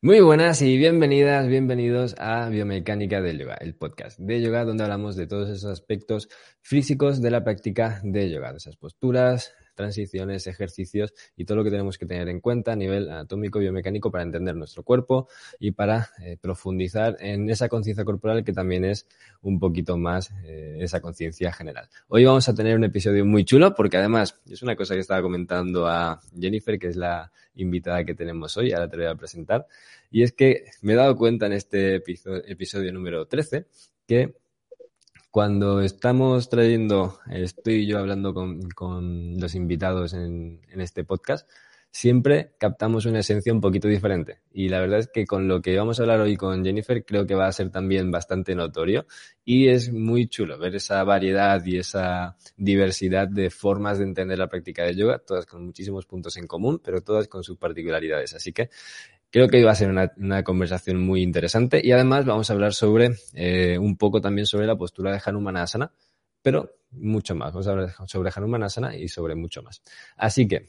Muy buenas y bienvenidas, bienvenidos a Biomecánica del Yoga, el podcast de yoga donde hablamos de todos esos aspectos físicos de la práctica de yoga, de esas posturas, transiciones, ejercicios y todo lo que tenemos que tener en cuenta a nivel anatómico, biomecánico para entender nuestro cuerpo y para eh, profundizar en esa conciencia corporal que también es un poquito más eh, esa conciencia general. Hoy vamos a tener un episodio muy chulo porque además es una cosa que estaba comentando a Jennifer, que es la invitada que tenemos hoy, ahora te voy a presentar, y es que me he dado cuenta en este episodio número 13 que cuando estamos trayendo, estoy yo hablando con, los invitados en, este podcast, siempre captamos una esencia un poquito diferente. Y la verdad es que con lo que vamos a hablar hoy con Jennifer creo que va a ser también bastante notorio y es muy chulo ver esa variedad y esa diversidad de formas de entender la práctica de yoga, todas con muchísimos puntos en común, pero todas con sus particularidades. Así que Creo que iba a ser una, conversación muy interesante y además vamos a hablar sobre eh, un poco también sobre la postura de Hanumanasana, pero mucho más. Vamos a hablar sobre Hanumanasana y sobre mucho más. Así que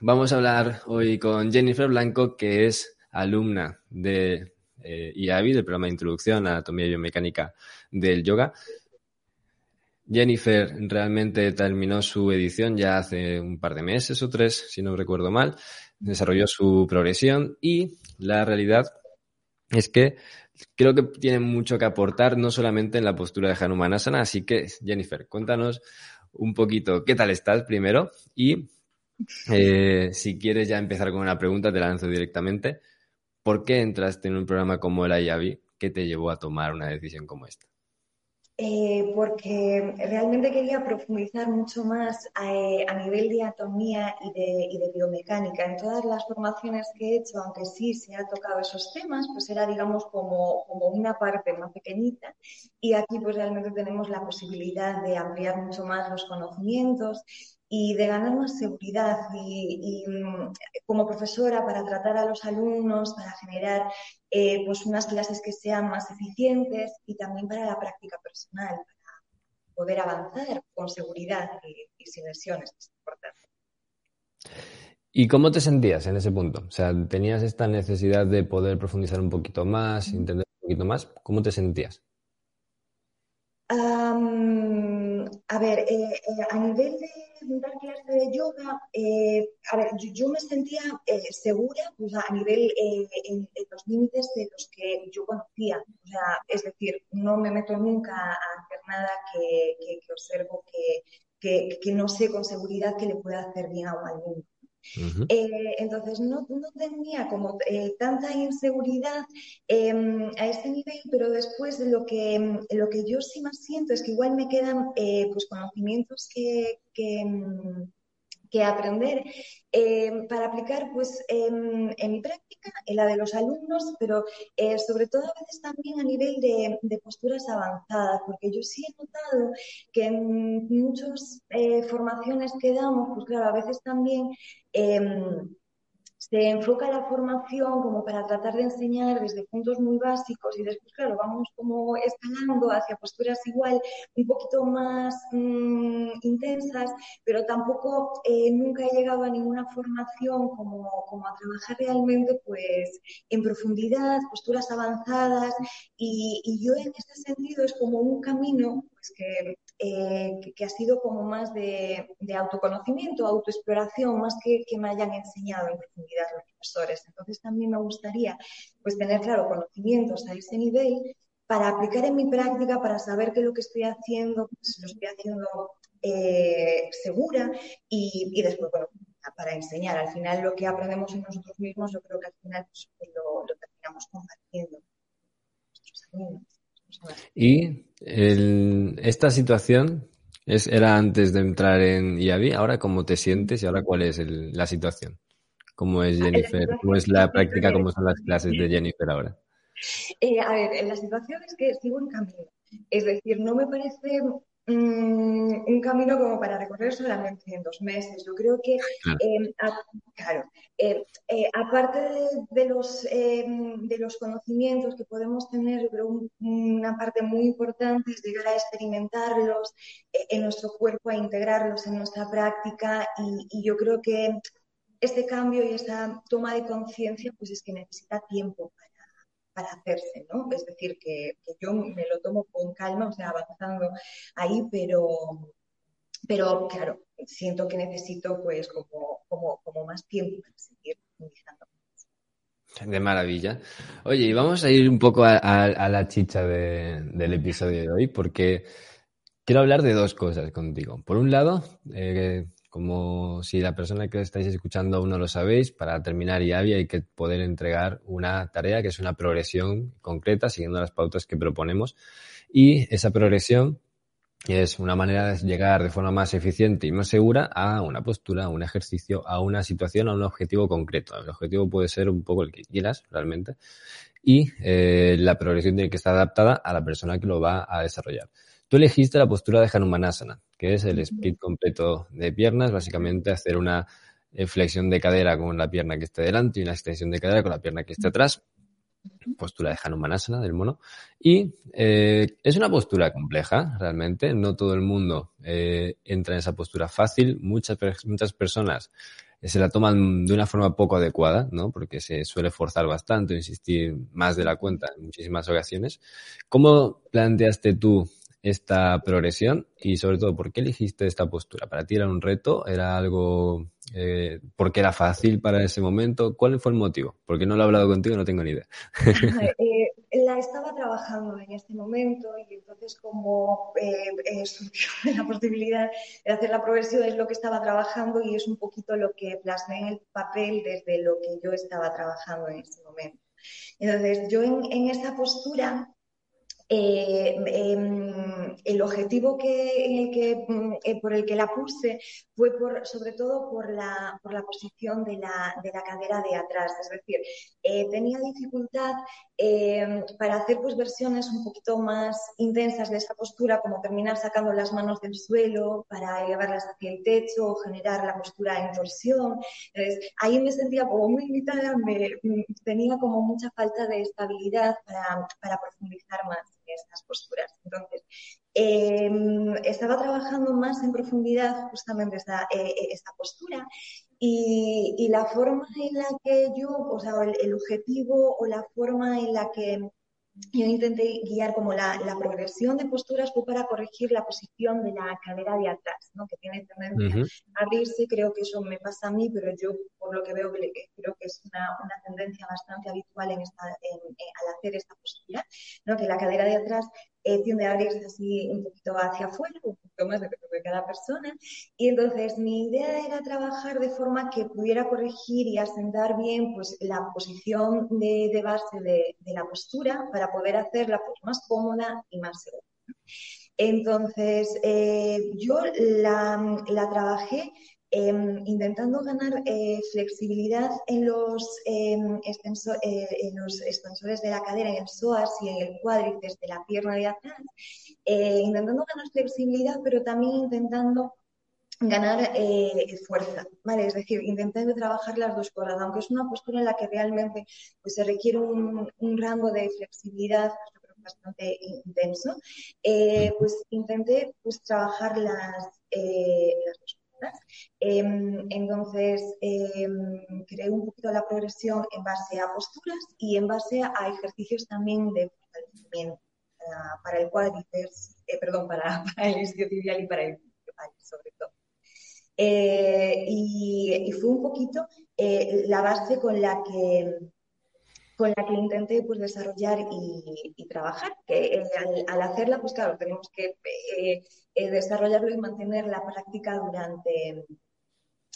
vamos a hablar hoy con Jennifer Blanco, que es alumna de eh, IAVI, del programa de Introducción a Anatomía y Biomecánica del Yoga. Jennifer realmente terminó su edición ya hace un par de meses o tres, si no recuerdo mal desarrolló su progresión y la realidad es que creo que tiene mucho que aportar, no solamente en la postura de Hanumanasana, así que Jennifer, cuéntanos un poquito qué tal estás primero y eh, si quieres ya empezar con una pregunta, te la lanzo directamente. ¿Por qué entraste en un programa como el IAVI? ¿Qué te llevó a tomar una decisión como esta? Eh, porque realmente quería profundizar mucho más eh, a, nivel de anatomía y de, biomecánica. En todas las formaciones que he hecho, aunque sí se ha tocado esos temas, pues era, digamos, como, como una parte más pequeñita. Y aquí, pues realmente tenemos la posibilidad de ampliar mucho más los conocimientos y de ganar más seguridad y, mm, como profesora para tratar a los alumnos, para generar eh, pues unas clases que sean más eficientes y también para la práctica personal, para poder avanzar con seguridad y, sin lesiones, es importante. ¿Y cómo te sentías en ese punto? O sea, ¿tenías esta necesidad de poder profundizar un poquito más, entender un poquito más? ¿Cómo te sentías? a ver, eh, eh, a nivel de dar clase de yoga, eh, yo, me sentía segura pues, a nivel en, los límites de los que yo conocía. O sea, es decir, no me meto nunca a hacer nada que, observo que, que, no sé con seguridad que le pueda hacer bien a un alumno. Eh, entonces no, tenía como eh, tanta inseguridad em, a este nivel, pero después lo que, lo que yo sí más siento es que igual me quedan eh, pues conocimientos que, que em, que aprender eh, para aplicar pues, en, mi práctica, en la de los alumnos, pero eh, sobre todo a veces también a nivel de, posturas avanzadas, porque yo sí he notado que en muchas eh, formaciones que damos, pues claro, a veces también em, se enfoca la formación como para tratar de enseñar desde puntos muy básicos y después, claro, vamos como escalando hacia posturas igual un poquito más mm, intensas, pero tampoco eh, nunca he llegado a ninguna formación como, como, a trabajar realmente pues en profundidad, posturas avanzadas y, yo en este sentido es como un camino pues, que eh, que, ha sido como más de, autoconocimiento, autoexploración, más que que me hayan enseñado en profundidad los profesores. Entonces también me gustaría pues tener, claro, conocimientos a ese nivel para aplicar en mi práctica, para saber que lo que estoy haciendo, pues lo estoy haciendo eh, segura y, después, bueno, para enseñar. Al final lo que aprendemos en nosotros mismos, yo creo que al final pues, lo, terminamos compartiendo. Y esta situación es, era antes de entrar en IAVI. Ahora, ¿cómo te sientes y ahora cuál es la situación? ¿Cómo es Jennifer? ¿Cómo es la práctica? ¿Cómo son las clases de Jennifer ahora? Eh, a ver, la situación es que sigo en camino. Es decir, no me parece un camino como para recorrer solamente en dos meses. Yo creo que, claro, em, eh, eh, aparte de, los, em, de los conocimientos que podemos tener, yo creo una parte muy importante es llegar a experimentarlos eh, en nuestro cuerpo, a integrarlos en nuestra práctica y, y yo creo que este cambio y esa toma de conciencia, pues es que necesita tiempo para, hacerse, ¿no? Es decir, que, yo me lo tomo con calma, o sea, avanzando ahí, pero, pero claro, siento que necesito pues como, como, como más tiempo para seguir profundizando. De maravilla. Oye, y vamos a ir un poco a, la chicha del episodio de hoy, porque quiero hablar de dos cosas contigo. Por un lado, eh, como si la persona que estáis escuchando aún no lo sabéis, para terminar IAVI hay que poder entregar una tarea que es una progresión concreta, siguiendo las pautas que proponemos. Y esa progresión es una manera de llegar de forma más eficiente y más segura a una postura, a un ejercicio, a una situación, a un objetivo concreto. El objetivo puede ser un poco el que quieras realmente y eh, la progresión tiene que estar adaptada a la persona que lo va a desarrollar. Tú elegiste la postura de Hanumanasana, que es el split completo de piernas, básicamente hacer una eh, flexión de cadera con la pierna que esté delante y una extensión de cadera con la pierna que esté atrás postura de Hanumanasana del mono. Y eh, es una postura compleja, realmente. No todo el mundo eh, entra en esa postura fácil. Muchas, muchas personas se la toman de una forma poco adecuada, ¿no? Porque se suele forzar bastante, insistir más de la cuenta en muchísimas ocasiones. ¿Cómo planteaste tú esta progresión y sobre todo por qué elegiste esta postura. ¿Para ti era un reto? ¿Era algo eh, porque era fácil para ese momento? ¿Cuál fue el motivo? Porque no lo he hablado contigo, no tengo ni idea. Eh, la estaba trabajando en este momento y entonces como eh, eh, surgió la posibilidad de hacer la progresión es lo que estaba trabajando y es un poquito lo que plasmé en el papel desde lo que yo estaba trabajando en ese momento. Entonces yo en, en esa postura eh, em, el objetivo que, mm, eh, por el que la puse fue por, sobre todo por la, por la posición de la, de la, cadera de atrás. Es decir, eh, tenía dificultad em, para hacer pues, versiones un poquito más intensas de esa postura, como terminar sacando las manos del suelo para llevarlas hacia el techo o generar la postura en torsión. Entonces, ahí me sentía como muy limitada, me, mm, tenía como mucha falta de estabilidad para, para profundizar más estas posturas. Entonces, em, estaba trabajando más en profundidad justamente esta, eh, eh, esta postura y, la forma en la que yo, o sea, el objetivo o la forma en la que yo intenté guiar como la, progresión de posturas fue para corregir la posición de la cadera de atrás, ¿no? que tiene tendencia a abrirse. Creo que eso me pasa a mí, pero yo por lo que veo creo que es una, tendencia bastante habitual en esta, al hacer esta postura, ¿no? que la cadera de atrás eh, tiende a abrirse así un poquito hacia afuera, un poquito más de, cada persona. Y entonces mi idea era trabajar de forma que pudiera corregir y asentar bien pues, la posición de, base de, de, la postura para poder hacerla pues, más cómoda y más segura. Entonces, eh, yo la, la trabajé Em, intentando ganar eh, flexibilidad en los, em, eh, en los extensores de la cadera, en el psoas y en el cuádriceps de la pierna de atrás, eh, intentando ganar flexibilidad, pero también intentando ganar fuerza, ¿vale? Es decir, intentando trabajar las dos cosas, aunque es una postura en la que realmente pues, se requiere un, rango de flexibilidad bastante intenso, pues intenté pues, trabajar las, las dos Em, entonces, em, creé un poquito la progresión en base a posturas y en base a ejercicios también de fortalecimiento para, el cuádriceps, eh, perdón, para, el isquiotibial y para el sobre todo. Eh, y, fue un poquito eh, la base con la que con la que intenté pues, desarrollar y, trabajar. Que al, hacerla, pues claro, tenemos que eh, desarrollarlo y mantener la práctica durante,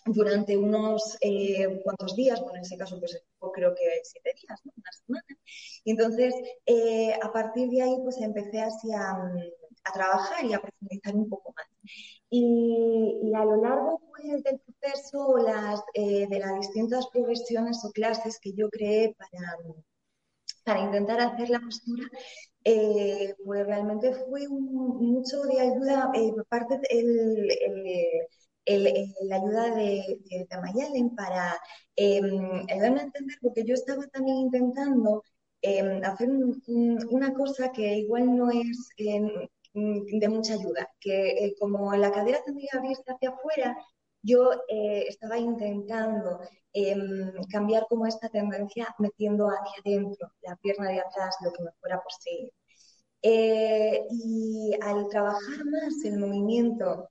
durante unos eh, cuantos días, bueno, en ese caso pues creo que siete días, una semana. Y entonces, eh, a partir de ahí, pues empecé así a, trabajar y a profundizar un poco más. Y, a lo largo pues, del proceso las, de las distintas progresiones o clases que yo creé para, para intentar hacer la postura, eh, pues realmente fue mucho de ayuda eh, por parte de la ayuda de, de para em, ayudarme a entender, porque yo estaba también intentando em, hacer una cosa que igual no es em, de mucha ayuda, que eh, como la cadera tendría que abrirse hacia afuera, yo eh, estaba intentando em, cambiar como esta tendencia metiendo hacia adentro la pierna de atrás lo que me fuera posible. Eh, y al trabajar más el movimiento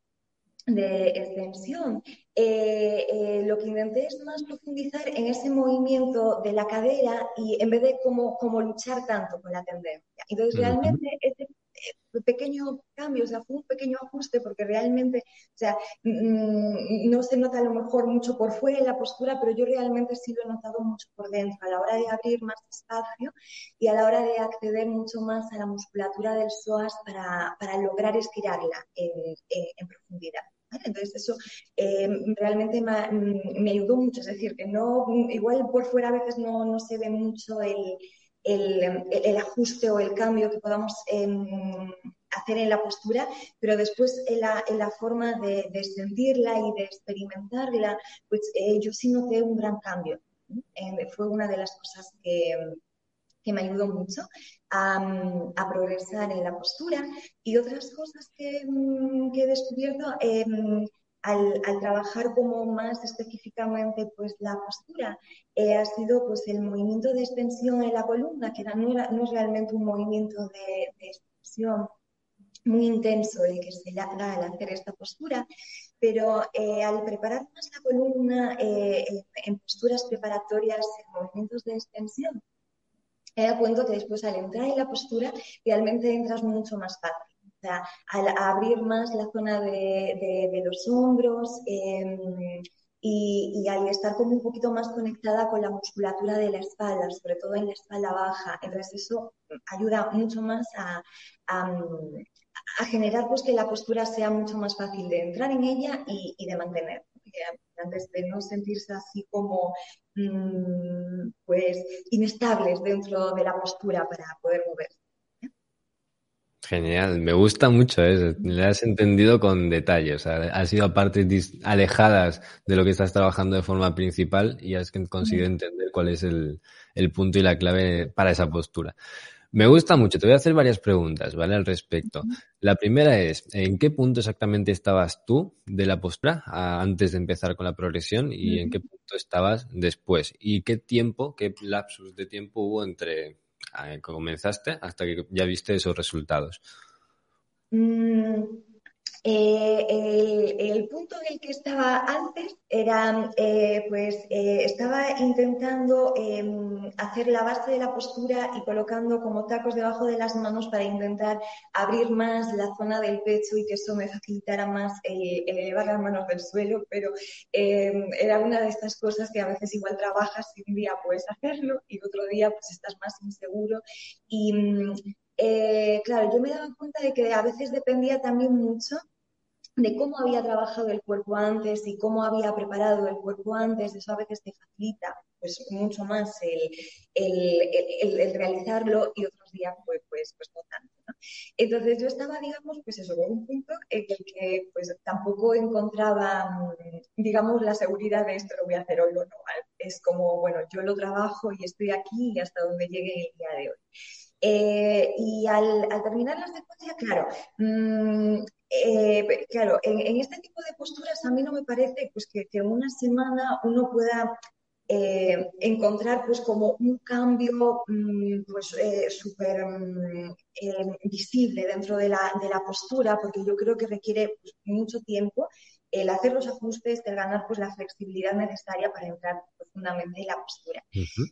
de extensión, eh, lo que intenté es más profundizar en ese movimiento de la cadera y en vez de como, como luchar tanto con la tendencia. Entonces, realmente ese pequeño cambio, o sea, fue un pequeño ajuste porque realmente, o sea, mm, no se nota a lo mejor mucho por fuera la postura, pero yo realmente sí lo he notado mucho por dentro, a la hora de abrir más espacio y a la hora de acceder mucho más a la musculatura del psoas para, para lograr estirarla en, en, profundidad. Entonces eso eh, realmente me, me, ayudó mucho, es decir, que no, igual por fuera a veces no, no se ve mucho el, el, ajuste o el cambio que podamos em, hacer en la postura, pero después en la, forma de, sentirla y de experimentarla, pues eh, yo sí noté un gran cambio. fue una de las cosas que, me ayudó mucho a, progresar en la postura. Y otras cosas que, que he descubierto, em, al, trabajar como más específicamente pues la postura, eh, ha sido pues el movimiento de extensión en la columna, que no, es realmente un movimiento de, extensión muy intenso el que se da al hacer esta postura, pero eh, al preparar más la columna eh, en posturas preparatorias, en movimientos de extensión, he dado cuenta que después al entrar en la postura realmente entras mucho más fácil al abrir más la zona de, los hombros em, y, al estar como un poquito más conectada con la musculatura de la espalda, sobre todo en la espalda baja. Entonces eso ayuda mucho más a, generar pues que la postura sea mucho más fácil de entrar en ella y, de mantener. Antes de no sentirse así como mm, pues inestables dentro de la postura para poder moverse. Genial, me gusta mucho eso. Le has entendido con detalle. O sea, has ido a partes alejadas de lo que estás trabajando de forma principal y has conseguido entender cuál es el, punto y la clave para esa postura. Me gusta mucho. Te voy a hacer varias preguntas, ¿vale? Al respecto. La primera es, ¿en qué punto exactamente estabas tú de la postura antes de empezar con la progresión y en qué punto estabas después? ¿Y qué tiempo, qué lapsus de tiempo hubo entre comenzaste hasta que ya viste esos resultados? Mm, eh, el, punto en el que estaba antes era, eh, pues, eh, estaba intentando em, hacer la base de la postura y colocando como tacos debajo de las manos para intentar abrir más la zona del pecho y que eso me facilitara más elevar las manos del suelo, pero em, era una de estas cosas que a veces igual trabajas y un día puedes hacerlo y otro día pues estás más inseguro. Y mm, claro, yo me daba cuenta de que a veces dependía también mucho de cómo había trabajado el cuerpo antes y cómo había preparado el cuerpo antes, eso a veces te facilita pues mucho más el, realizarlo y otros días pues, pues, pues no tanto. Entonces yo estaba, digamos, pues eso, en un punto en el que pues tampoco encontraba, mm, digamos, la seguridad de esto lo voy a hacer hoy o no. Es como, bueno, yo lo trabajo y estoy aquí y hasta donde llegue el día de hoy. Eh, y al, terminar la secuencia, claro, mm, eh, claro, en, este tipo de posturas a mí no me parece pues, que, en una semana uno pueda eh, encontrar pues como un cambio mm, pues súper mm, visible dentro de la, de la, postura, porque yo creo que requiere pues, mucho tiempo el hacer los ajustes, el ganar pues la flexibilidad necesaria para entrar profundamente en la postura.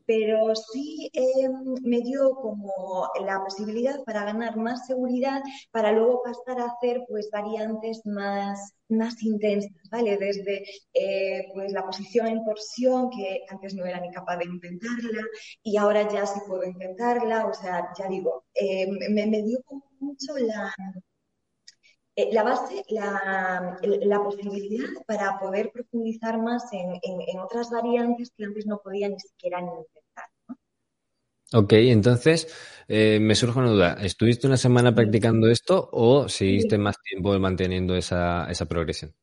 Pero sí em, me dio como la posibilidad para ganar más seguridad, para luego pasar a hacer pues variantes más, más intensas, ¿vale? Desde eh, pues la posición en torsión, que antes no era ni capaz de intentarla, y ahora ya sí puedo intentarla, o sea, ya digo, em, me, me dio como mucho la eh, la base, la, posibilidad para poder profundizar más en, otras variantes que antes no podía ni siquiera intentar. Ok, entonces eh, me surge una duda. ¿Estuviste una semana practicando esto o seguiste más tiempo manteniendo esa, progresión?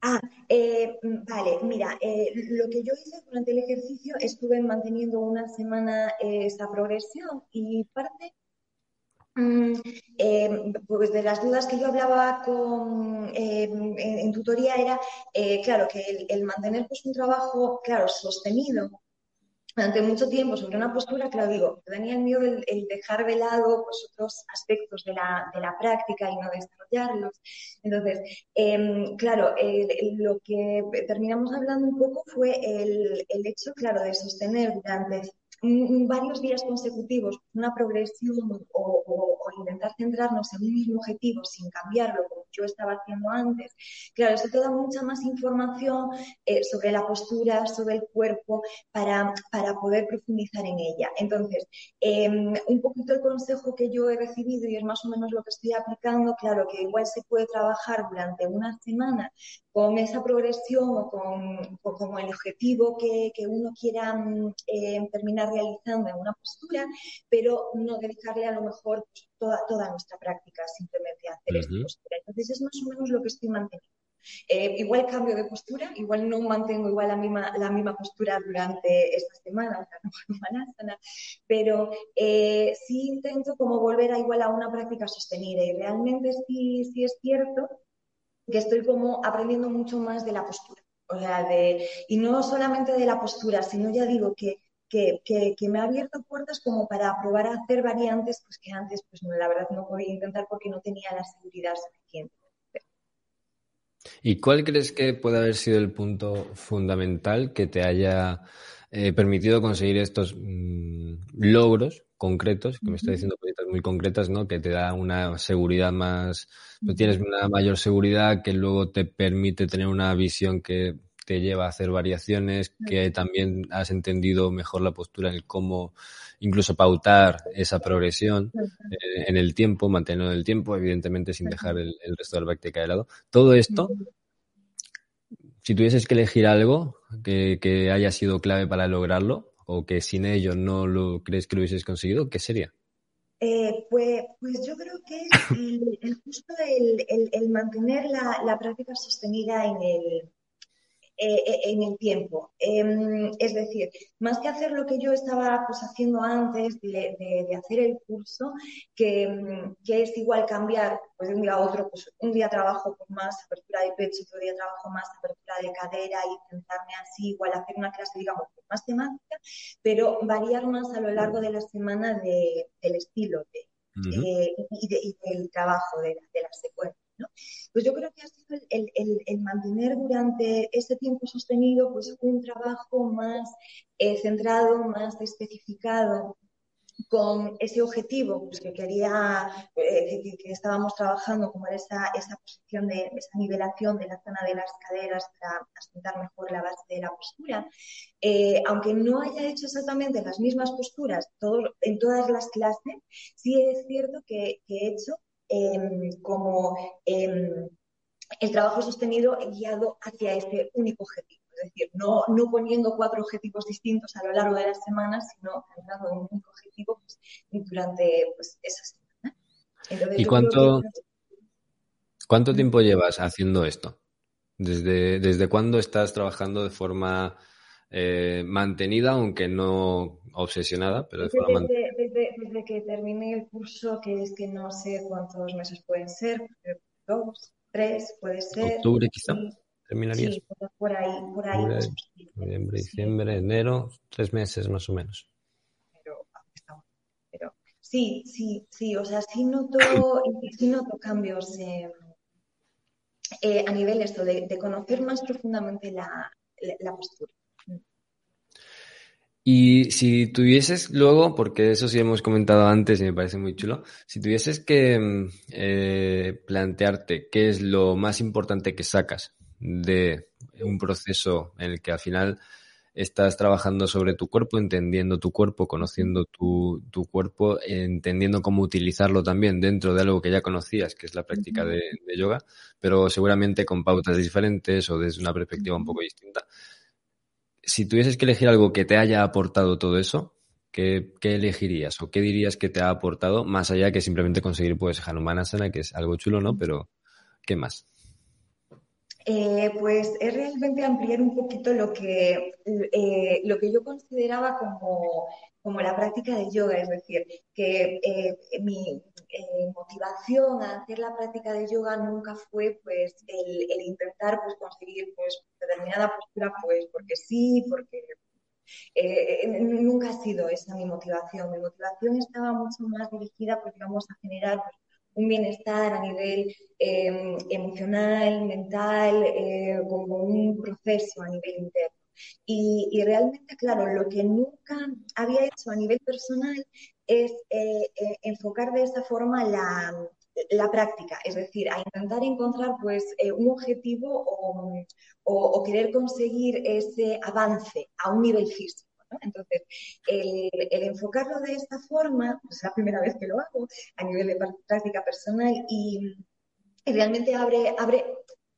Ah, eh, vale, mira, lo que yo hice durante el ejercicio estuve manteniendo una semana esa progresión y parte Mm, em, pues de las dudas que yo hablaba con, em, en, tutoría era, eh, claro, que el, mantener pues, un trabajo, claro, sostenido durante mucho tiempo sobre una postura, claro, digo, tenía el miedo el, dejar de lado pues, otros aspectos de la, de la, práctica y no desarrollarlos. Entonces, em, claro, lo que terminamos hablando un poco fue el, el hecho, claro, de sostener durante varios días consecutivos una progresión o, intentar centrarnos en un mismo objetivo sin cambiarlo como yo estaba haciendo antes, claro, eso te da mucha más información eh, sobre la postura, sobre el cuerpo, para, para poder profundizar en ella. Entonces, em, un poquito el consejo que yo he recibido y es más o menos lo que estoy aplicando, claro, que igual se puede trabajar durante una semana con esa progresión o con, el objetivo que, uno quiera mm, eh, terminar realizando en una postura, pero no dedicarle a lo mejor toda, toda nuestra práctica simplemente a hacer esta postura. Entonces es más o menos lo que estoy manteniendo. Eh, igual cambio de postura, igual no mantengo igual la misma, la misma postura durante esta semana, pero eh, sí intento como volver a igual a una práctica sostenida y realmente sí, sí es cierto que estoy como aprendiendo mucho más de la postura. O sea, de, y no solamente de la postura, sino ya digo que, que, que, me ha abierto puertas como para probar a hacer variantes pues que antes, pues la verdad no podía intentar porque no tenía la seguridad suficiente. ¿Y cuál crees que puede haber sido el punto fundamental que te haya eh, permitido conseguir estos mm, logros concretos, que me está diciendo cositas muy concretas, ¿no? Que te da una seguridad más, no tienes una mayor seguridad que luego te permite tener una visión que te lleva a hacer variaciones, que también has entendido mejor la postura en cómo incluso pautar esa progresión eh, en el tiempo, mantenerlo en el tiempo, evidentemente sin dejar el, resto de la práctica de lado. Todo esto si tuvieses que elegir algo que, haya sido clave para lograrlo o que sin ello no lo crees que lo hubieses conseguido, ¿qué sería? Eh, pues, pues, yo creo que es el, justo el, mantener la, práctica sostenida en el, eh, eh, en el tiempo. Em, es decir, más que hacer lo que yo estaba pues, haciendo antes de, hacer el curso, que, es igual cambiar pues, de un día a otro, pues un día trabajo con más apertura de pecho, otro día trabajo más apertura de cadera y centrarme así, igual hacer una clase, digamos, más temática, pero variar más a lo largo de la semana del estilo eh, y, del trabajo de, de la secuencia. Pues yo creo que ha sido el, mantener durante este tiempo sostenido pues un trabajo más eh, centrado, más especificado con ese objetivo pues, que quería, eh, que, estábamos trabajando, como era esa, esa posición de esa nivelación de la zona de las caderas para asentar mejor la base de la postura. Eh, aunque no haya hecho exactamente las mismas posturas todo, en todas las clases, sí es cierto que, que he hecho Em, como em, el trabajo sostenido guiado hacia este único objetivo. Es decir, no, no poniendo cuatro objetivos distintos a lo largo de las semanas, sino centrando en un único objetivo pues, durante pues, esa semana. ¿Y cuánto, cuánto tiempo llevas haciendo esto? ¿Desde, ¿Desde cuándo estás trabajando de forma eh, mantenida, aunque no obsesionada, pero de forma desde, que terminé el curso, que es que no sé cuántos meses pueden ser, dos, tres, puede ser. Octubre quizá, terminarías. Sí, por ahí, por ahí. noviembre, diciembre, enero, tres meses más o menos. Pero, pero sí, sí, sí, o sea, sí noto, sí noto cambios eh, a nivel esto de, de, conocer más profundamente la, la postura. Y si tuvieses luego, porque eso sí hemos comentado antes y me parece muy chulo, si tuvieses que mm, eh, plantearte qué es lo más importante que sacas de un proceso en el que al final estás trabajando sobre tu cuerpo, entendiendo tu cuerpo, conociendo tu, cuerpo, entendiendo cómo utilizarlo también dentro de algo que ya conocías, que es la práctica de yoga, pero seguramente con pautas diferentes o desde una perspectiva un poco distinta si tuvieses que elegir algo que te haya aportado todo eso, ¿qué, elegirías o qué dirías que te ha aportado más allá que simplemente conseguir pues Hanumanasana, que es algo chulo, ¿no? Pero, ¿qué más? Eh, pues es realmente ampliar un poquito lo que, eh, lo que yo consideraba como, como, la práctica de yoga, es decir, que eh, mi motivación a hacer la práctica de yoga nunca fue pues el, intentar pues conseguir pues determinada postura pues porque sí, porque nunca ha sido esa mi motivación. Mi motivación estaba mucho más dirigida pues digamos a generar pues, un bienestar a nivel em, emocional, mental, eh, como un proceso a nivel interno. Y, realmente, claro, lo que nunca había hecho a nivel personal es eh, eh, enfocar de esa forma la, la, práctica, es decir, a intentar encontrar pues un objetivo o, o, querer conseguir ese avance a un nivel físico. Entonces, el, enfocarlo de esta forma, pues es la primera vez que lo hago a nivel de práctica personal y, realmente abre, abre,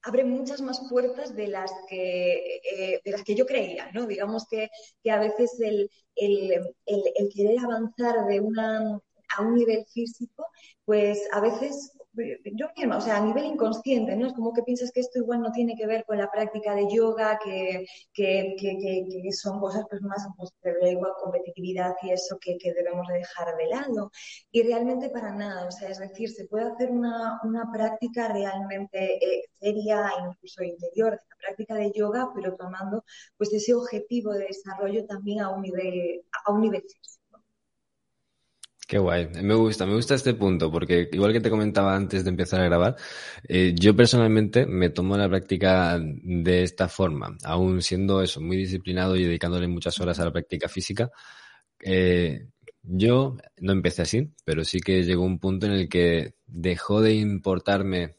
abre muchas más puertas de las que, eh, de las que yo creía, ¿no? Digamos que, que a veces el, el, el, querer avanzar de una, a un nivel físico, pues a veces yo misma, o sea, a nivel inconsciente, ¿no? Es como que piensas que esto igual no tiene que ver con la práctica de yoga, que, que, que, son cosas pues más pues, de igual competitividad y eso que, debemos de dejar de lado. Y realmente para nada, o sea, es decir, se puede hacer una, una práctica realmente eh, seria, incluso interior, de la práctica de yoga, pero tomando pues ese objetivo de desarrollo también a un nivel, a un nivel físico. Qué guay, me gusta, me gusta este punto, porque igual que te comentaba antes de empezar a grabar, eh, yo personalmente me tomo la práctica de esta forma, aún siendo eso, muy disciplinado y dedicándole muchas horas a la práctica física. Eh, yo no empecé así, pero sí que llegó un punto en el que dejó de importarme,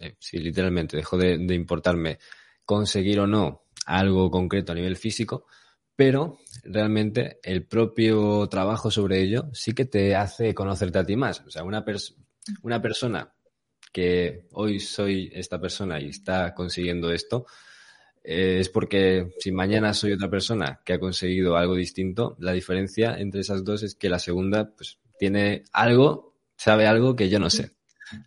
eh, sí, literalmente, dejó de importarme conseguir o no algo concreto a nivel físico, pero realmente el propio trabajo sobre ello sí que te hace conocerte a ti más. O sea, una, una persona que hoy soy esta persona y está consiguiendo esto, eh, es porque si mañana soy otra persona que ha conseguido algo distinto, la diferencia entre esas dos es que la segunda pues tiene algo, sabe algo que yo no sé.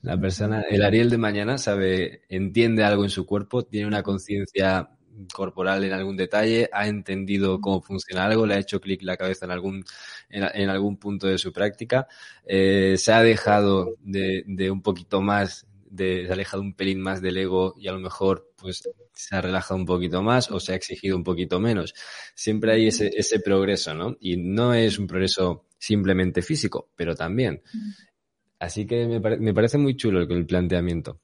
La persona, el Ariel de mañana sabe, entiende algo en su cuerpo, tiene una conciencia corporal en algún detalle, ha entendido cómo funciona algo, le ha hecho clic la cabeza en algún, en, algún punto de su práctica, eh, se ha dejado de, de un poquito más, de, se ha alejado un pelín más del ego y a lo mejor pues se ha relajado un poquito más o se ha exigido un poquito menos. Siempre hay ese, ese progreso, ¿no? Y no es un progreso simplemente físico, pero también. Así que me, me parece muy chulo el, el planteamiento.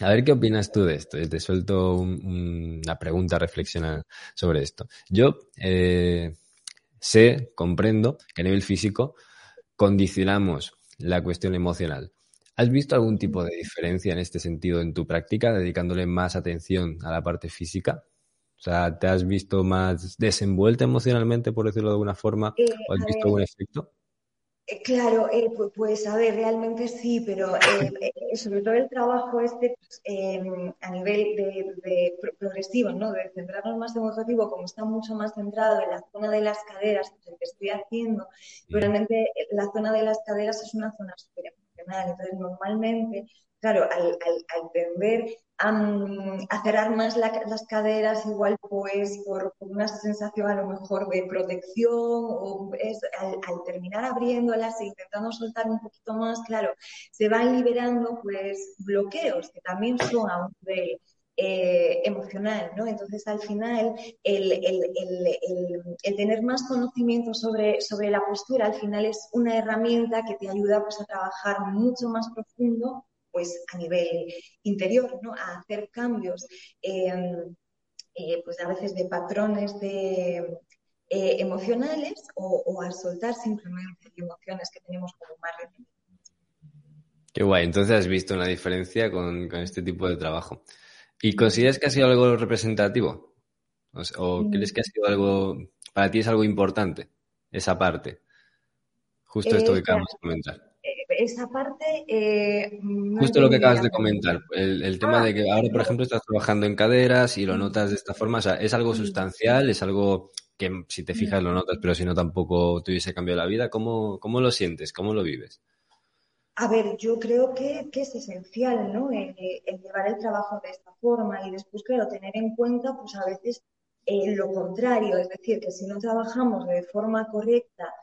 A ver qué opinas tú de esto. Te suelto una pregunta, reflexiona sobre esto. Yo eh, sé, comprendo que a nivel físico condicionamos la cuestión emocional. ¿Has visto algún tipo de diferencia en este sentido en tu práctica, dedicándole más atención a la parte física? O sea, ¿te has visto más desenvuelta emocionalmente, por decirlo de alguna forma? Eh, ¿O has visto algún efecto? Eh, claro, eh, pues a ver, realmente sí, pero eh, sobre todo el trabajo este pues, em, a nivel de, progresivo, ¿no? De centrarnos más en un objetivo, como está mucho más centrado en la zona de las caderas, que que estoy haciendo, realmente la zona de las caderas es una zona súper emocional, entonces normalmente claro, al, al, tender a, cerrar más las caderas, igual pues por, una sensación a lo mejor de protección, o es, al, terminar abriéndolas e intentando soltar un poquito más, claro, se van liberando pues bloqueos que también son a un nivel eh, emocional, ¿no? Entonces, al final, el, tener más conocimiento sobre, sobre la postura, al final es una herramienta que te ayuda pues, a trabajar mucho más profundo pues a nivel interior, ¿no? A hacer cambios, em, eh, pues a veces de patrones de, eh, emocionales o, a soltar simplemente emociones que tenemos como más reprimidas. Qué guay, entonces has visto una diferencia con, este tipo de trabajo. ¿Y consideras que ha sido algo representativo? ¿O, mm. crees que ha sido algo, para ti es algo importante, esa parte? Justo esto que acabamos de comentar esa parte... Eh, Justo lo que acabas de comentar, el, tema de que ahora, por ejemplo, estás trabajando en caderas y lo notas de esta forma, o sea, ¿es algo sustancial? ¿Es algo que si te fijas lo notas, pero si no tampoco te hubiese cambiado la vida? ¿Cómo, cómo lo sientes? ¿Cómo lo vives? a ver, yo creo que, es esencial, ¿no? El, llevar el trabajo de esta forma y después, claro, tener en cuenta, pues a veces eh, lo contrario, es decir, que si no trabajamos de forma correcta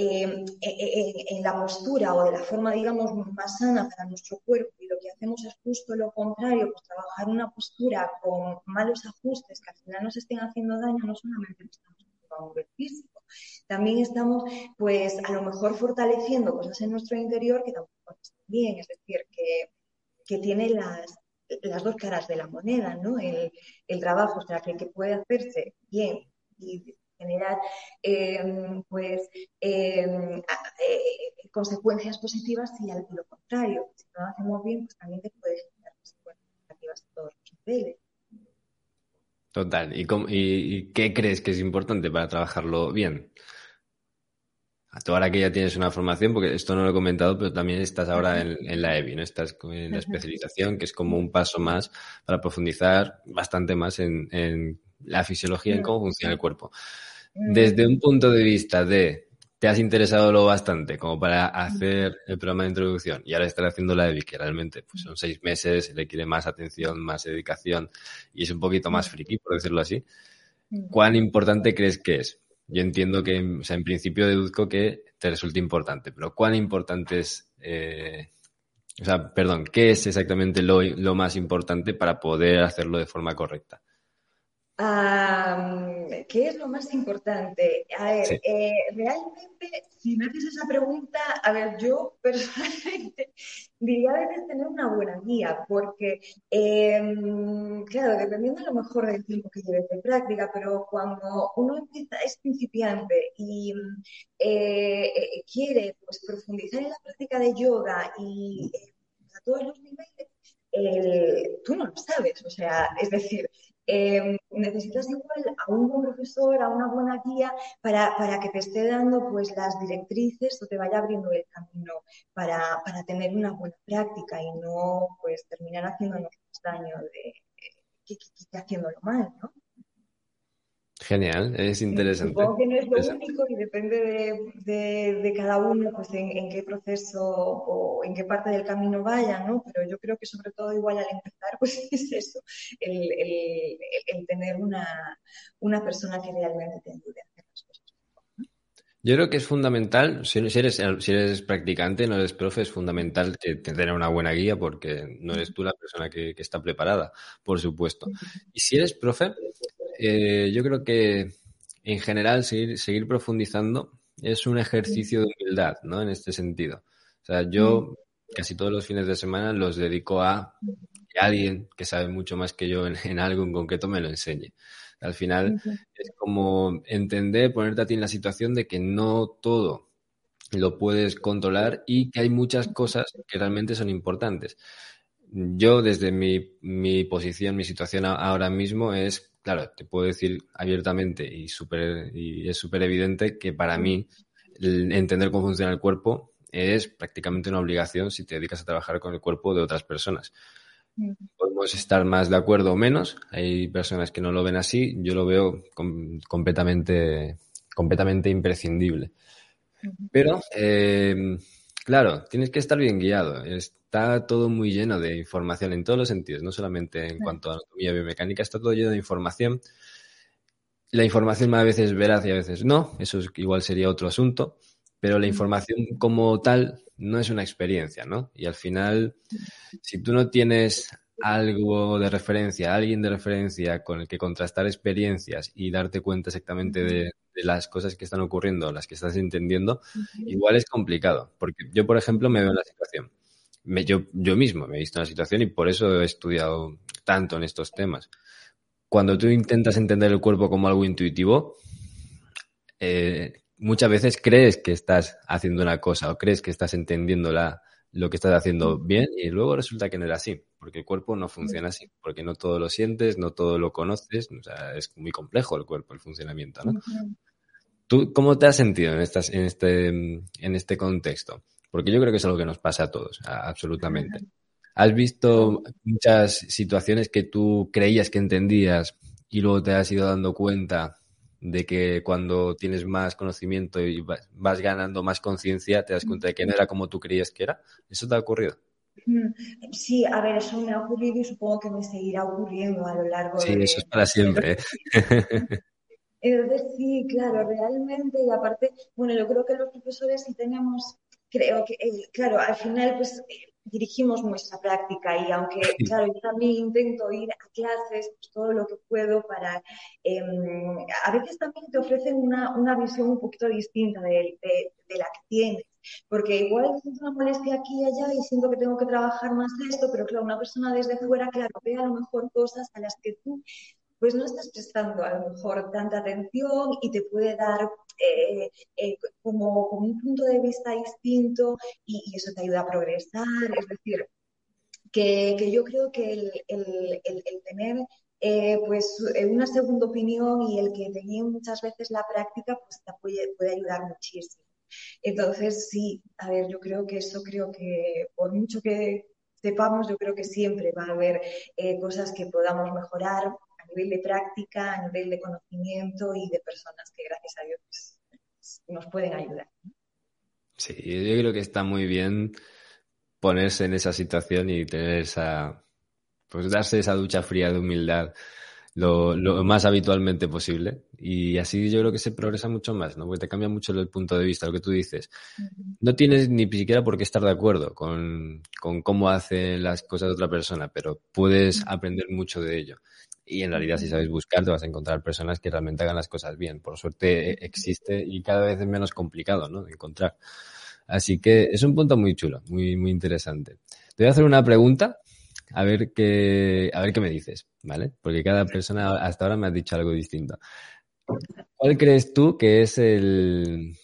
eh, en la postura o de la forma, digamos, más sana para nuestro cuerpo y lo que hacemos es justo lo contrario, pues trabajar una postura con malos ajustes que al final nos estén haciendo daño, no solamente estamos haciendo físico, también estamos, pues, a lo mejor fortaleciendo cosas en nuestro interior que tampoco están bien, es decir, que, que tiene las, las dos caras de la moneda, ¿no? El, el trabajo, o sea, que, que puede hacerse bien y generar em, pues em, eh, consecuencias positivas y al lo contrario, si no lo hacemos bien, pues también te puede generar consecuencias negativas a todos los niveles. Total. ¿Y, ¿Y, qué crees que es importante para trabajarlo bien? Tú ahora que ya tienes una formación, porque esto no lo he comentado, pero también estás ahora en, la EBI, ¿no? Estás en la especialización, que es como un paso más para profundizar bastante más en, en la fisiología, en cómo funciona el cuerpo. Desde un punto de vista de te has interesado lo bastante como para hacer el programa de introducción y ahora estar haciendo la EBI, que realmente pues, son seis meses, requiere más atención, más dedicación y es un poquito más friki, por decirlo así. ¿Cuán importante crees que es? Yo entiendo que, o sea, en principio deduzco que te resulta importante, pero ¿cuán importante es, eh, o sea, perdón, qué es exactamente lo, lo más importante para poder hacerlo de forma correcta? ¿Qué es lo más importante? A ver, eh, realmente, si me haces esa pregunta, a ver, yo personalmente diría a veces tener una buena guía, porque, em, claro, dependiendo a lo mejor del tiempo que lleves de práctica, pero cuando uno empieza, es principiante y eh, eh, quiere pues, profundizar en la práctica de yoga y a todos los niveles, tú no lo sabes, o sea, es decir, Em, necesitas igual a un buen profesor, a una buena guía para, que te esté dando pues las directrices o te vaya abriendo el camino para, tener una buena práctica y no pues terminar haciéndonos daño de, que, que, haciéndolo mal, ¿no? Genial, es interesante. Supongo que no es lo único y depende de, cada uno pues en, qué proceso o en qué parte del camino vaya, ¿no? Pero yo creo que sobre todo igual al empezar pues es eso, el, tener una, persona que realmente te ayude a hacer las cosas. Yo creo que es fundamental, si eres, si eres practicante, no eres profe, es fundamental que tener una buena guía porque no eres tú la persona que, que está preparada, por supuesto. Y si eres profe, eh, yo creo que en general seguir, seguir profundizando es un ejercicio de humildad, ¿no? En este sentido. O sea, yo casi todos los fines de semana los dedico a que alguien que sabe mucho más que yo en, algo en concreto me lo enseñe. Al final es como entender, ponerte a ti en la situación de que no todo lo puedes controlar y que hay muchas cosas que realmente son importantes. Yo desde mi, mi posición, mi situación ahora mismo es claro, te puedo decir abiertamente y, super, y es súper evidente que para mí entender cómo funciona el cuerpo es prácticamente una obligación si te dedicas a trabajar con el cuerpo de otras personas. Podemos estar más de acuerdo o menos. Hay personas que no lo ven así. Yo lo veo completamente, completamente imprescindible. Pero, eh, claro, tienes que estar bien guiado está todo muy lleno de información en todos los sentidos, no solamente en cuanto a anatomía biomecánica, está todo lleno de información. La información a veces veraz y a veces no, eso igual sería otro asunto, pero la información como tal no es una experiencia, ¿no? Y al final, si tú no tienes algo de referencia, alguien de referencia con el que contrastar experiencias y darte cuenta exactamente de, de las cosas que están ocurriendo, las que estás entendiendo, igual es complicado. Porque yo, por ejemplo, me veo en la situación yo, yo mismo me he visto en la situación y por eso he estudiado tanto en estos temas. Cuando tú intentas entender el cuerpo como algo intuitivo, eh, muchas veces crees que estás haciendo una cosa o crees que estás entendiendo la, lo que estás haciendo bien y luego resulta que no era así, porque el cuerpo no funciona así, porque no todo lo sientes, no todo lo conoces, o sea, es muy complejo el cuerpo, el funcionamiento, ¿no? ¿Tú cómo te has sentido en, estas, en, este, en este contexto? Porque yo creo que es algo que nos pasa a todos, absolutamente. ¿Has visto muchas situaciones que tú creías que entendías y luego te has ido dando cuenta de que cuando tienes más conocimiento y vas ganando más conciencia, te das cuenta de que no era como tú creías que era. ¿Eso te ha ocurrido? Mm, sí, a ver, eso me ha ocurrido y supongo que me seguirá ocurriendo a lo largo de... Sí, eso es para siempre. ¿eh? Entonces, sí, claro, realmente, y aparte, bueno, yo creo que los profesores sí tenemos, creo que, eh, claro, al final, pues dirigimos nuestra práctica y aunque, claro, yo también intento ir a clases pues, todo lo que puedo para, em, a veces también te ofrecen una, una visión un poquito distinta de, de, la que tienes, porque igual siento una molestia aquí y allá y siento que tengo que trabajar más de esto, pero claro, una persona desde fuera, claro, ve a lo mejor cosas a las que tú pues no estás prestando a lo mejor tanta atención y te puede dar eh, eh, como, un punto de vista distinto y, eso te ayuda a progresar. Es decir, que, yo creo que el, tener eh, pues una segunda opinión y el que te muchas veces la práctica, pues te puede ayudar muchísimo. Entonces, sí, a ver, yo creo que eso creo que por mucho que sepamos, yo creo que siempre va a haber cosas que podamos mejorar, nivel de práctica, a nivel de conocimiento y de personas que gracias a Dios pues, nos pueden ayudar. Sí, yo creo que está muy bien ponerse en esa situación y tener esa, pues darse esa ducha fría de humildad lo, más habitualmente posible. Y así yo creo que se progresa mucho más, ¿no? Porque te cambia mucho el punto de vista, lo que tú dices. No tienes ni siquiera por qué estar de acuerdo con, con cómo hace las cosas de otra persona, pero puedes aprender mucho de ello. Y en realidad, si sabes buscar, te vas a encontrar personas que realmente hagan las cosas bien. Por suerte e, existe y cada vez es menos complicado, ¿no? De encontrar. Así que es un punto muy chulo, muy, muy interesante. Te voy a hacer una pregunta, a ver qué, a ver qué me dices, ¿vale? Porque cada persona hasta ahora me ha dicho algo distinto. ¿Cuál crees tú que es el...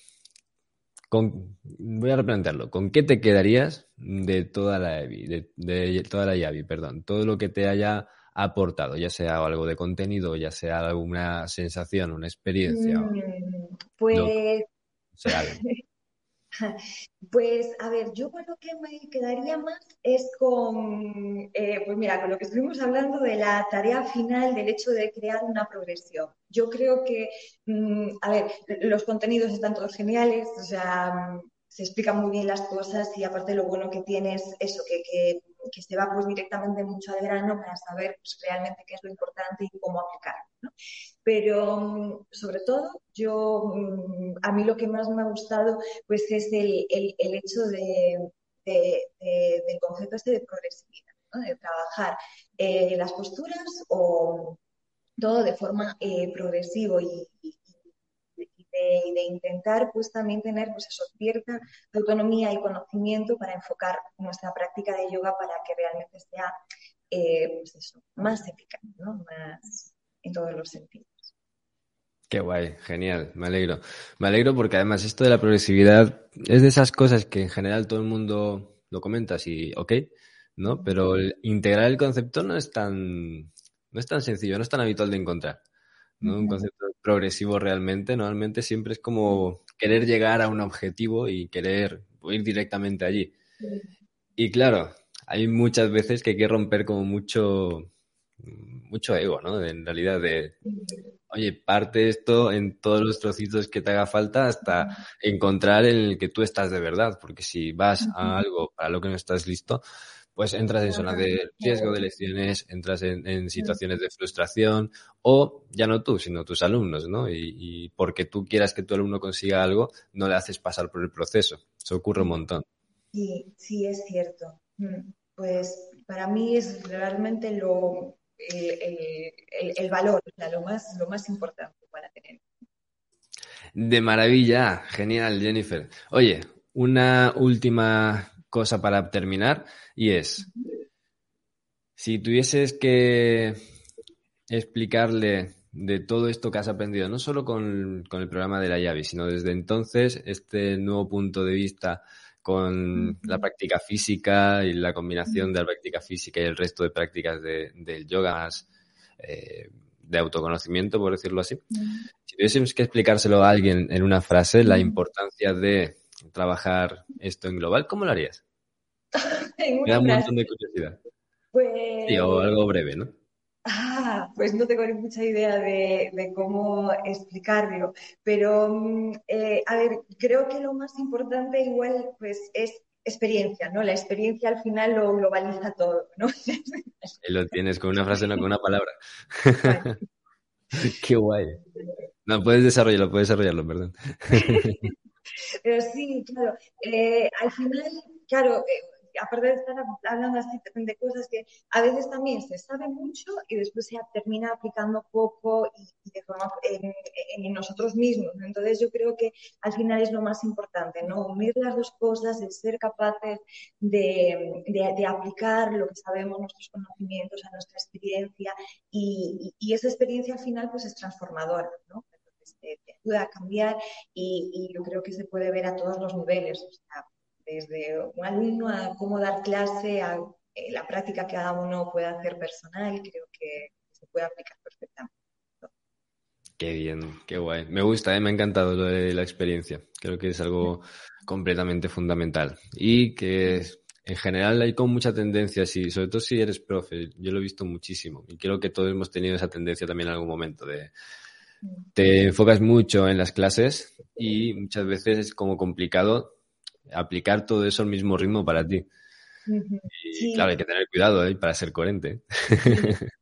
Con... Voy a replantearlo. ¿Con qué te quedarías de toda la EVI, de, de toda la perdón? Todo lo que te haya aportado, ya sea algo de contenido, ya sea alguna sensación, una experiencia. Mm, pues. Pues, a ver, yo con lo que me quedaría más es con, eh, pues mira, con lo que estuvimos hablando de la tarea final del hecho de crear una progresión. Yo creo que, mm, a ver, los contenidos están todos geniales, o sea, se explican muy bien las cosas y aparte lo bueno que tienes eso, que, que, se va pues directamente mucho al grano para saber pues, realmente qué es lo importante y cómo aplicarlo. Pero mm, sobre todo, yo, mm, a mí lo que más me ha gustado pues es el, el, el hecho de, del concepto este de progresividad, de trabajar eh, las posturas o todo de forma eh, progresivo y, y de, intentar pues también tener pues eso, cierta autonomía y conocimiento para enfocar nuestra práctica de yoga para que realmente sea eh, pues eso, más eficaz, ¿no? más en todos los sentidos. Qué guay, genial, me alegro. Me alegro porque además esto de la progresividad es de esas cosas que en general todo el mundo lo comenta así, ok, ¿no? Pero integrar el concepto no es tan, no es tan sencillo, no es tan habitual de encontrar. ¿no? Un concepto progresivo realmente, normalmente siempre es como querer llegar a un objetivo y querer ir directamente allí. Y claro, hay muchas veces que hay que romper como mucho, mucho ego, ¿no? En realidad de, oye, parte esto en todos los trocitos que te haga falta hasta encontrar en el que tú estás de verdad, porque si vas a algo para lo que no estás listo, pues entras en zonas de riesgo de lecciones, entras en, situaciones de frustración o ya no tú, sino tus alumnos, ¿no? Y, porque tú quieras que tu alumno consiga algo, no le haces pasar por el proceso. Eso ocurre un montón. Sí, sí, es cierto. Mm, pues para mí es realmente lo, el, valor, lo, más, lo más importante para tener. De maravilla, genial, Jennifer. Oye, una última cosa para terminar y es, si tuvieses que explicarle de todo esto que has aprendido, no solo con, el programa de la llave, sino desde entonces, este nuevo punto de vista con la práctica física y la combinación de la práctica física y el resto de prácticas del yoga eh, de autoconocimiento, por decirlo así. Si tuviésemos que explicárselo a alguien en una frase, la importancia de trabajar esto en global, ¿cómo lo harías? Me da un montón de curiosidad. Pues... o algo breve, ¿no? Ah, pues no tengo ni mucha idea de, cómo explicarlo, pero mm, eh, a ver, creo que lo más importante igual pues es experiencia, ¿no? La experiencia al final lo globaliza todo, ¿no? Lo tienes con una frase, no con una palabra. Qué guay. No, puedes desarrollarlo, puedes desarrollarlo, perdón. Pero sí, claro, eh, al final, claro, eh, aparte de estar hablando así de cosas que a veces también se sabe mucho y después se termina aplicando poco y, de forma en, nosotros mismos. Entonces yo creo que al final es lo más importante, ¿no? Unir las dos cosas, el ser capaces de, de, aplicar lo que sabemos, nuestros conocimientos, a nuestra experiencia y, y, esa experiencia al final pues es transformadora, ¿no? Entonces te, ayuda a cambiar y, y, yo creo que se puede ver a todos los niveles. O sea, desde un alumno a cómo dar clase, a eh, la práctica que cada uno puede hacer personal, creo que se puede aplicar perfectamente. Qué bien, qué guay. Me gusta, ¿eh? me ha encantado lo de la experiencia. Creo que es algo completamente fundamental. Y que en general hay con mucha tendencia, sí, sobre todo si eres profe, yo lo he visto muchísimo. Y creo que todos hemos tenido esa tendencia también en algún momento de te enfocas mucho en las clases y muchas veces es como complicado aplicar todo eso al mismo ritmo para ti. Y claro, hay que tener cuidado ¿eh? para ser coherente.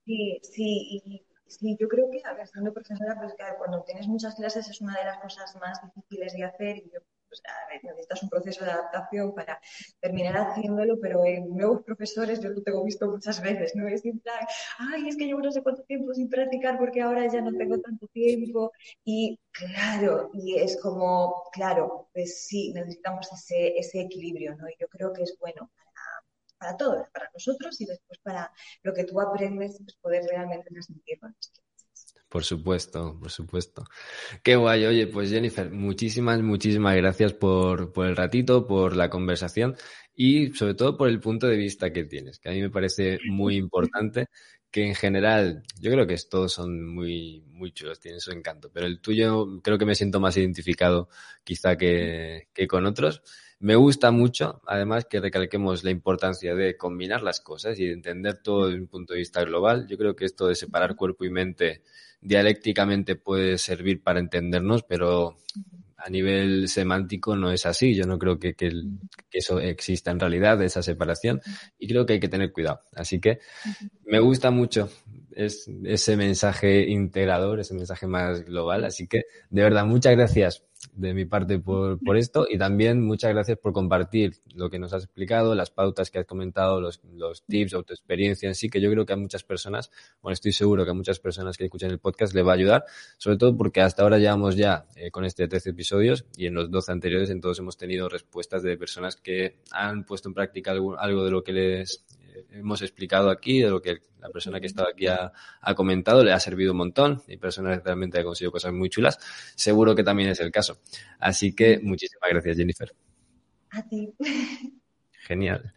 Sí, sí, y, sí, yo creo que, siendo profesora, pues cuando tienes muchas clases es una de las cosas más difíciles de hacer y yo pues, necesitas un proceso de adaptación para terminar haciéndolo, pero en nuevos profesores yo lo tengo visto muchas veces, ¿no? Es en plan, ay, es que llevo no sé cuánto tiempo sin practicar porque ahora ya no tengo tanto tiempo y claro, y es como, claro, pues sí, necesitamos ese, ese equilibrio, ¿no? Y yo creo que es bueno para, todos, para nosotros y después para lo que tú aprendes, pues poder realmente transmitirlo a por supuesto, por supuesto. Qué guay. Oye, pues Jennifer, muchísimas, muchísimas gracias por, por el ratito, por la conversación y sobre todo por el punto de vista que tienes, que a mí me parece muy importante, que en general, yo creo que todos son muy, muy chulos, tienen su encanto, pero el tuyo creo que me siento más identificado quizá que, que con otros. Me gusta mucho, además, que recalquemos la importancia de combinar las cosas y de entender todo desde un punto de vista global. Yo creo que esto de separar cuerpo y mente dialécticamente puede servir para entendernos, pero a nivel semántico no es así. Yo no creo que, que, eso exista en realidad, esa separación, y creo que hay que tener cuidado. Así que me gusta mucho es, ese mensaje integrador, ese mensaje más global. Así que, de verdad, muchas gracias de mi parte por, por, esto. Y también muchas gracias por compartir lo que nos has explicado, las pautas que has comentado, los, los tips o tu experiencia en sí, que yo creo que a muchas personas, bueno, estoy seguro que a muchas personas que escuchan el podcast le va a ayudar, sobre todo porque hasta ahora llevamos ya eh, con este 13 episodios y en los 12 anteriores en todos hemos tenido respuestas de personas que han puesto en práctica algo, algo de lo que les hemos explicado aquí, de lo que la persona que estaba aquí ha, comentado, le ha servido un montón y personas que realmente han conseguido cosas muy chulas. Seguro que también es el caso. Así que muchísimas gracias, Jennifer. A ti. Genial.